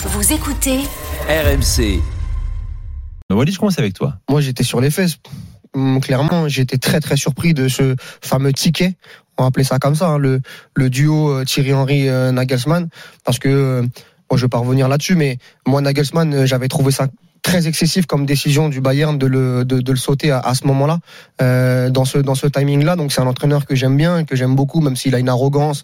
Vous écoutez RMC. Walid, je commence avec toi. Moi, j'étais sur les fesses. Hum, Clairement, j'étais très très surpris de ce fameux ticket. On va appeler ça comme ça, hein, le, le duo euh, Thierry Henry euh, Nagelsmann, parce que euh, moi, je vais pas revenir là-dessus, mais moi Nagelsmann, euh, j'avais trouvé ça très excessif comme décision du Bayern de le de, de le sauter à, à ce moment-là, euh, dans ce dans ce timing-là. Donc c'est un entraîneur que j'aime bien, que j'aime beaucoup, même s'il a une arrogance.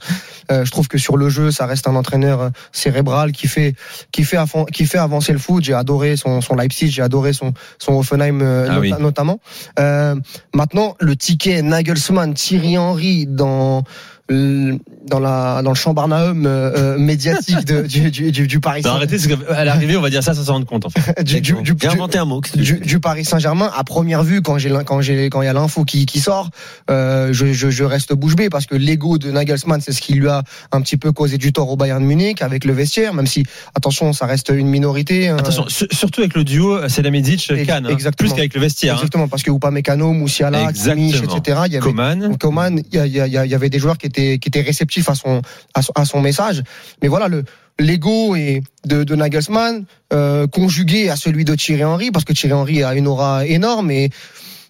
Euh, je trouve que sur le jeu, ça reste un entraîneur euh, cérébral qui fait qui fait qui fait avancer le foot. J'ai adoré son son Leipzig, j'ai adoré son son Hoffenheim euh, Ah oui. notamment. Euh, maintenant, le ticket Nagelsmann, Thierry Henry dans dans la dans le chambarnaum euh, euh, médiatique de, du, du, du, du Paris Non, Saint- arrêtez, parce qu'à l'arrivée, on va dire ça sans s'en rendre compte. En fait. du, inventé un mot. du, Paris Saint-Germain à première vue quand j'ai l'in- quand j'ai quand il y a l'info qui, qui sort euh, je, je, je reste bouche bée parce que l'ego de Nagelsmann c'est ce qui lui a un petit peu causé du tort au Bayern de Munich avec le vestiaire même si attention ça reste une minorité hein. Attention, su- surtout avec le duo Selamidzic Ex- Kahn, hein, exactement. plus qu'avec le vestiaire. hein. exactement parce que Upamecano Moussiala Kimmich Exactement. etc il y avait Coman. Coman, il y, il il y avait des joueurs qui étaient qui étaient réceptifs à son à son, message. Mais voilà le l'ego et de, de Nagelsmann euh, conjugué à celui de Thierry Henry parce que Thierry Henry a une aura énorme et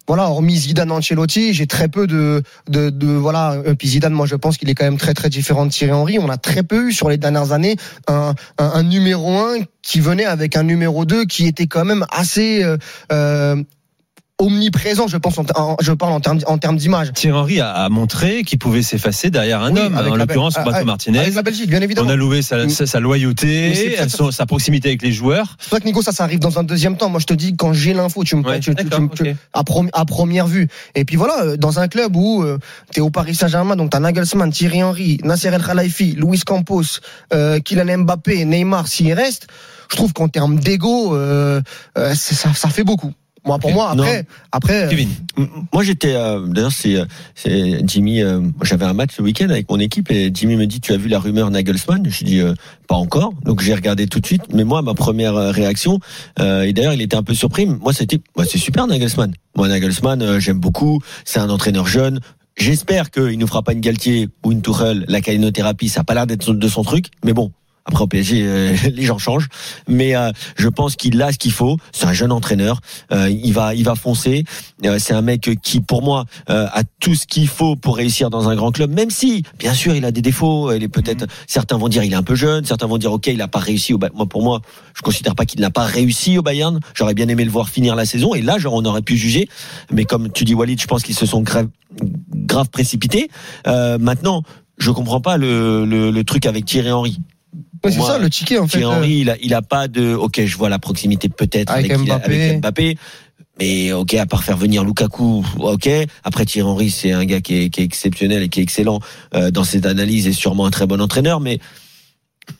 voilà, hormis Zidane Ancelotti, j'ai très peu de, de, de voilà. euh, Puis Zidane, moi, je pense qu'il est quand même très très différent de Thierry Henry. On a très peu eu sur les dernières années un, un, numéro un qui venait avec un numéro 2 qui était quand même assez euh, omniprésent. Je pense, en, en- je parle en termes en termes d'image. Thierry Henry a, a montré qu'il pouvait s'effacer derrière un Oui, homme, avec en l'occurrence ah, Roberto ah, Martinez. Avec la Belgique, bien évidemment. On a loué sa, sa, loyauté, son- sa proximité avec les joueurs. C'est vrai que Nico, ça, ça arrive dans un deuxième temps. Moi, je te dis, quand j'ai l'info, tu me, Ouais, tu, tu- tu- d'accord, tu- ok. à, prom- à première vue. Et puis voilà, euh, dans un club où euh, t'es au Paris Saint-Germain, donc t'as Nagelsmann, Thierry Henry, Nasser El Khelaifi, Luis Campos, euh, Kylian Mbappé, Neymar, s'il reste, je trouve qu'en termes d'ego, euh, euh, ça, ça fait beaucoup. Moi, pour moi, après, après, euh, Kevin. Moi j'étais euh, d'ailleurs c'est euh, c'est Jimmy euh, j'avais un match ce week-end avec mon équipe et Jimmy me dit tu as vu la rumeur Nagelsmann? Je dis euh, pas encore. Donc j'ai regardé tout de suite. Mais moi ma première euh, réaction euh, et d'ailleurs il était un peu surpris. Moi c'était bah, c'est super Nagelsmann. Moi Nagelsmann j'aime beaucoup. C'est un entraîneur jeune. J'espère qu'il nous fera pas une Galtier ou une Tourelle, la calinothérapie, ça a pas l'air d'être de son truc, mais bon, après au PSG, euh, les gens changent. Mais euh, je pense qu'il a ce qu'il faut. C'est un jeune entraîneur. Euh, il va, il va foncer. Euh, c'est un mec qui, pour moi, euh, a tout ce qu'il faut pour réussir dans un grand club. Même si, bien sûr, il a des défauts. Il est peut-être. Certains vont dire il est un peu jeune. Certains vont dire ok, il a pas réussi au. Moi, pour moi, je considère pas qu'il n'a pas réussi au Bayern. J'aurais bien aimé le voir finir la saison. Et là, genre, on aurait pu juger. Mais comme tu dis, Walid, je pense qu'ils se sont grave, grave précipités. Euh, maintenant. Je comprends pas le, le, le truc avec Thierry Henry. Ouais, c'est ça le ticket en fait. Thierry euh, Henry, il a, il a pas de. Ok, je vois la proximité peut-être Avec avec Mbappé. Mais ok, à part faire venir Lukaku, ok. Après Thierry Henry, c'est un gars qui est, qui est exceptionnel et qui est excellent euh, dans ses analyses et sûrement un très bon entraîneur. Mais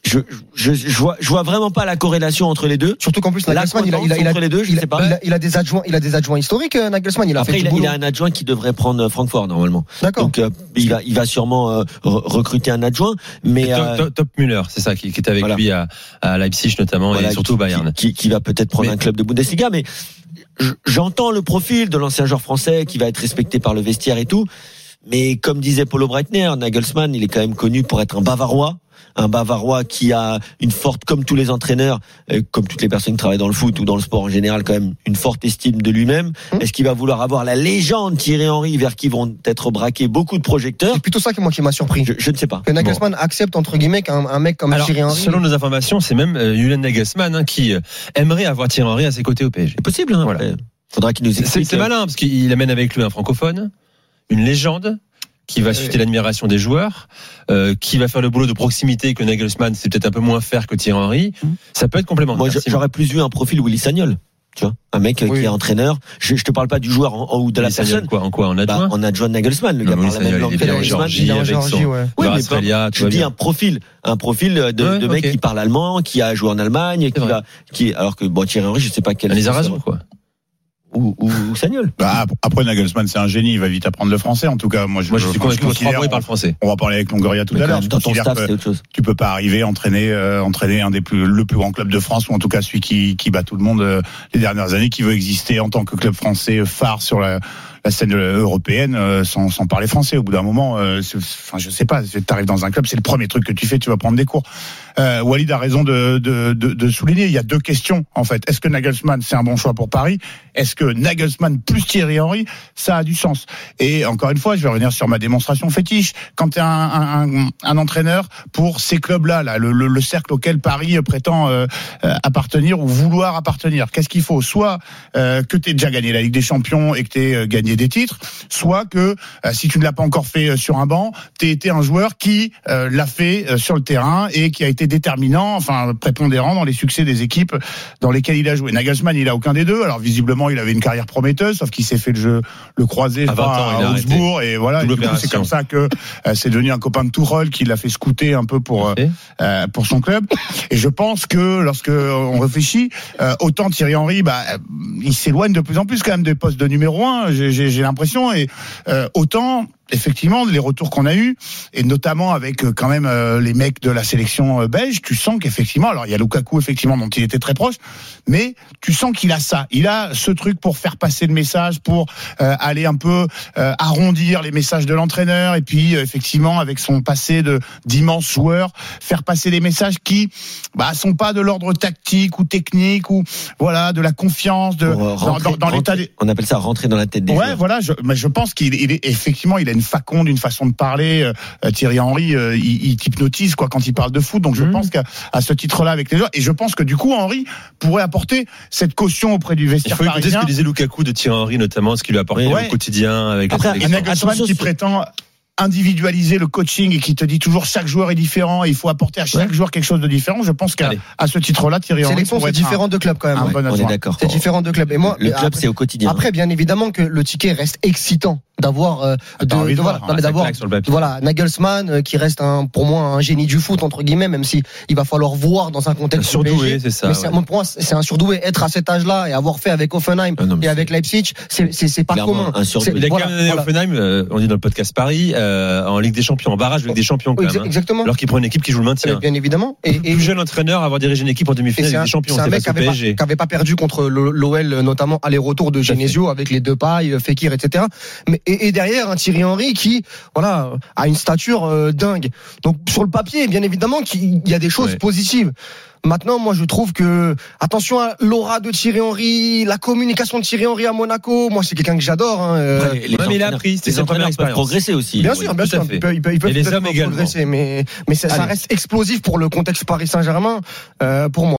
je, je, je vois, je vois vraiment pas la corrélation entre les deux. Surtout qu'en plus, Nagelsmann, il a, il a, il a, entre les deux, je il a- sais pas. il a- il a des adjoints, il a des adjoints historiques. euh, Nagelsmann, il a Après, fait il du a, il a un adjoint qui devrait prendre Francfort normalement. D'accord. Donc euh, il va, il va sûrement euh, re- recruter un adjoint. Mais Top, euh, Top- Top Müller, c'est ça, qui, qui était avec Voilà. lui à, à Leipzig notamment Voilà, et surtout au qui- Bayern. Qui, qui va peut-être prendre Mais- un club de Bundesliga, mais j'entends le profil de l'ancien joueur français qui va être respecté par le vestiaire et tout. Mais comme disait Paulo Breitner, Nagelsmann, il est quand même connu pour être un Bavarois. Un Bavarois qui a une forte, comme tous les entraîneurs, euh, comme toutes les personnes qui travaillent dans le foot ou dans le sport en général, quand même une forte estime de lui-même. Hum. Est-ce qu'il va vouloir avoir la légende Thierry Henry vers qui vont être braqués beaucoup de projecteurs C'est plutôt ça qui moi qui m'a surpris. je, je ne sais pas. Que Nagelsmann accepte entre guillemets qu'un un mec comme Alors, Thierry Henry. selon nos informations, c'est même euh, Julian Nagelsmann hein, qui euh, aimerait avoir Thierry Henry à ses côtés au PSG. C'est possible. Hein, Voilà. Faudra qu'il nous C'est explique. c'est malin parce qu'il amène avec lui un francophone, une légende qui va susciter l'admiration des joueurs, euh, qui va faire le boulot de proximité que Nagelsmann c'est peut-être un peu moins faire que Thierry Henry. Ça peut être complémentaire. Moi, j'aurais plus vu un profil Willy Sagnol. Tu vois, un mec Oui. qui est entraîneur. Je, je te parle pas du joueur en, en- ou de la Sagnol, personne. quoi, en quoi En Bah, adjoint en adjoint de Nagelsmann, le Non, gars mais parle la même langue est que Nagelsmann. Il est en Géorgie, son ouais. Oui, mais Australia, dis un profil, un profil de, Ouais, de mec qui parle allemand, qui a joué en Allemagne, qui vrai. va, qui, alors que bon Thierry Henry, je sais pas quel. Un Lizarazu, quoi. Ou, ou, ou Sagnol. Bah, après Nagelsmann, c'est un génie, il va vite apprendre le français. En tout cas, moi, je, Moi, je suis convaincu il parle français. On va parler avec Longoria tout Mais à l'heure. tu peux pas arriver entraîner euh, entraîner un des plus le plus grand club de France ou en tout cas celui qui qui bat tout le monde euh, les dernières années qui veut exister en tant que club français phare sur la la scène européenne euh, sans, sans parler français. Au bout d'un moment, euh, enfin, je sais pas, tu arrives dans un club, c'est le premier truc que tu fais, tu vas prendre des cours. Euh, Walid a raison de, de, de, de souligner. Il y a deux questions en fait. Est-ce que Nagelsmann c'est un bon choix pour Paris? Est-ce que Nagelsmann plus Thierry Henry, ça a du sens Et encore une fois, je vais revenir sur ma démonstration fétiche. Quand tu es un, un, un, entraîneur pour ces clubs-là, là, le, le, le cercle auquel Paris prétend euh, euh, appartenir ou vouloir appartenir, qu'est-ce qu'il faut? Soit euh, que tu aies déjà gagné la Ligue des Champions et que tu aies gagné des titres, soit que euh, si tu ne l'as pas encore fait euh, sur un banc, tu été un joueur qui euh, l'a fait euh, sur le terrain et qui a été déterminant, enfin prépondérant dans les succès des équipes dans lesquelles il a joué. Nagelsmann, il a aucun des deux. Alors visiblement, il avait une carrière prometteuse, sauf qu'il s'est fait le jeu le croisé je À 20 crois, ans, il a à arrêté. Augsbourg et voilà. C'est comme ça que euh, c'est devenu un copain de Tourelle qui l'a fait scouter un peu pour euh, euh, pour son club. Et je pense que lorsque on réfléchit, euh, autant Thierry Henry, bah, euh, il s'éloigne de plus en plus quand même des postes de numéro un. J'ai- l'impression et euh, autant. Effectivement, les retours qu'on a eus, et notamment avec euh, quand même euh, les mecs de la sélection euh, belge, tu sens qu'effectivement, alors il y a Lukaku effectivement dont il était très proche, mais tu sens qu'il a ça, il a ce truc pour faire passer le message, pour euh, aller un peu euh, arrondir les messages de l'entraîneur, et puis euh, effectivement avec son passé de d'immense joueur, faire passer des messages qui bah, sont pas de l'ordre tactique ou technique ou voilà de la confiance de Pour, dans, rentrer- dans- dans l'état des On appelle ça rentrer dans la tête des Ouais, joueurs. voilà. Je, mais je pense qu'il il est effectivement, il a une faconde, une façon de parler. euh, Thierry Henry, euh, il, il t'hypnotise quoi quand il parle de foot. Donc je Mhm. pense qu'à à ce titre-là avec les joueurs, et je pense que du coup Henry pourrait apporter cette caution auprès du Il vestiaire faut écouter ce que disait Lukaku de Thierry Henry, notamment, ce qu'il lui a apporté Ouais. au quotidien avec Après, la sélection. Attention, qui prétend individualiser le coaching et qui te dit toujours chaque joueur est différent et il faut apporter à chaque Ouais. joueur quelque chose de différent. Je pense qu'à à ce titre-là, Thierry Henry c'est un- différent de club quand même. un hein. bon On est d'accord. C'est différent de club. Et moi, Le club, c'est au quotidien. Après, bien évidemment que le ticket reste excitant d'avoir euh, de, envie de voilà, d'avoir papier. voilà Nagelsmann euh, qui reste un pour moi un génie du foot entre guillemets même si il va falloir voir dans un Un contexte surdoué, PSG. c'est ça. ouais. pour moi c'est un surdoué être à cet âge-là et avoir fait avec Offenheim Ah non, et avec Leipzig c'est c'est pas commun un surdoué. Il a voilà, quand même voilà. Offenheim, euh, on dit dans le podcast Paris, euh, en Ligue des Champions, en barrage Ligue des Champions quand même. hein. exactement Alors qu'il prend une équipe qui joue le maintien. bien évidemment et, et- Plus jeune entraîneur à avoir dirigé une équipe en demi-finale c'est Ligue un, des Champions, c'est un mec qui avait, pas, perdu contre l'OL notamment aller-retour de Genesio avec les deux pailles, Fekir, etc. Mais et, et derrière un Thierry Henry qui voilà a une stature euh, dingue. Donc sur le papier, bien évidemment qu'il y a des choses Ouais. positives. Maintenant, moi, je trouve que attention à l'aura de Thierry Henry, la communication de Thierry Henry à Monaco. Moi, c'est quelqu'un que j'adore. hein, euh, Après, les Ouais, mais il a entraîneurs- appris, première expérience. progresser aussi. Bien Ouais. sûr, bien sûr, peuvent, ils peuvent, ils peuvent Et les peut-être hommes également. progresser, mais mais ça, ça reste explosif pour le contexte Paris Saint-Germain euh, pour moi.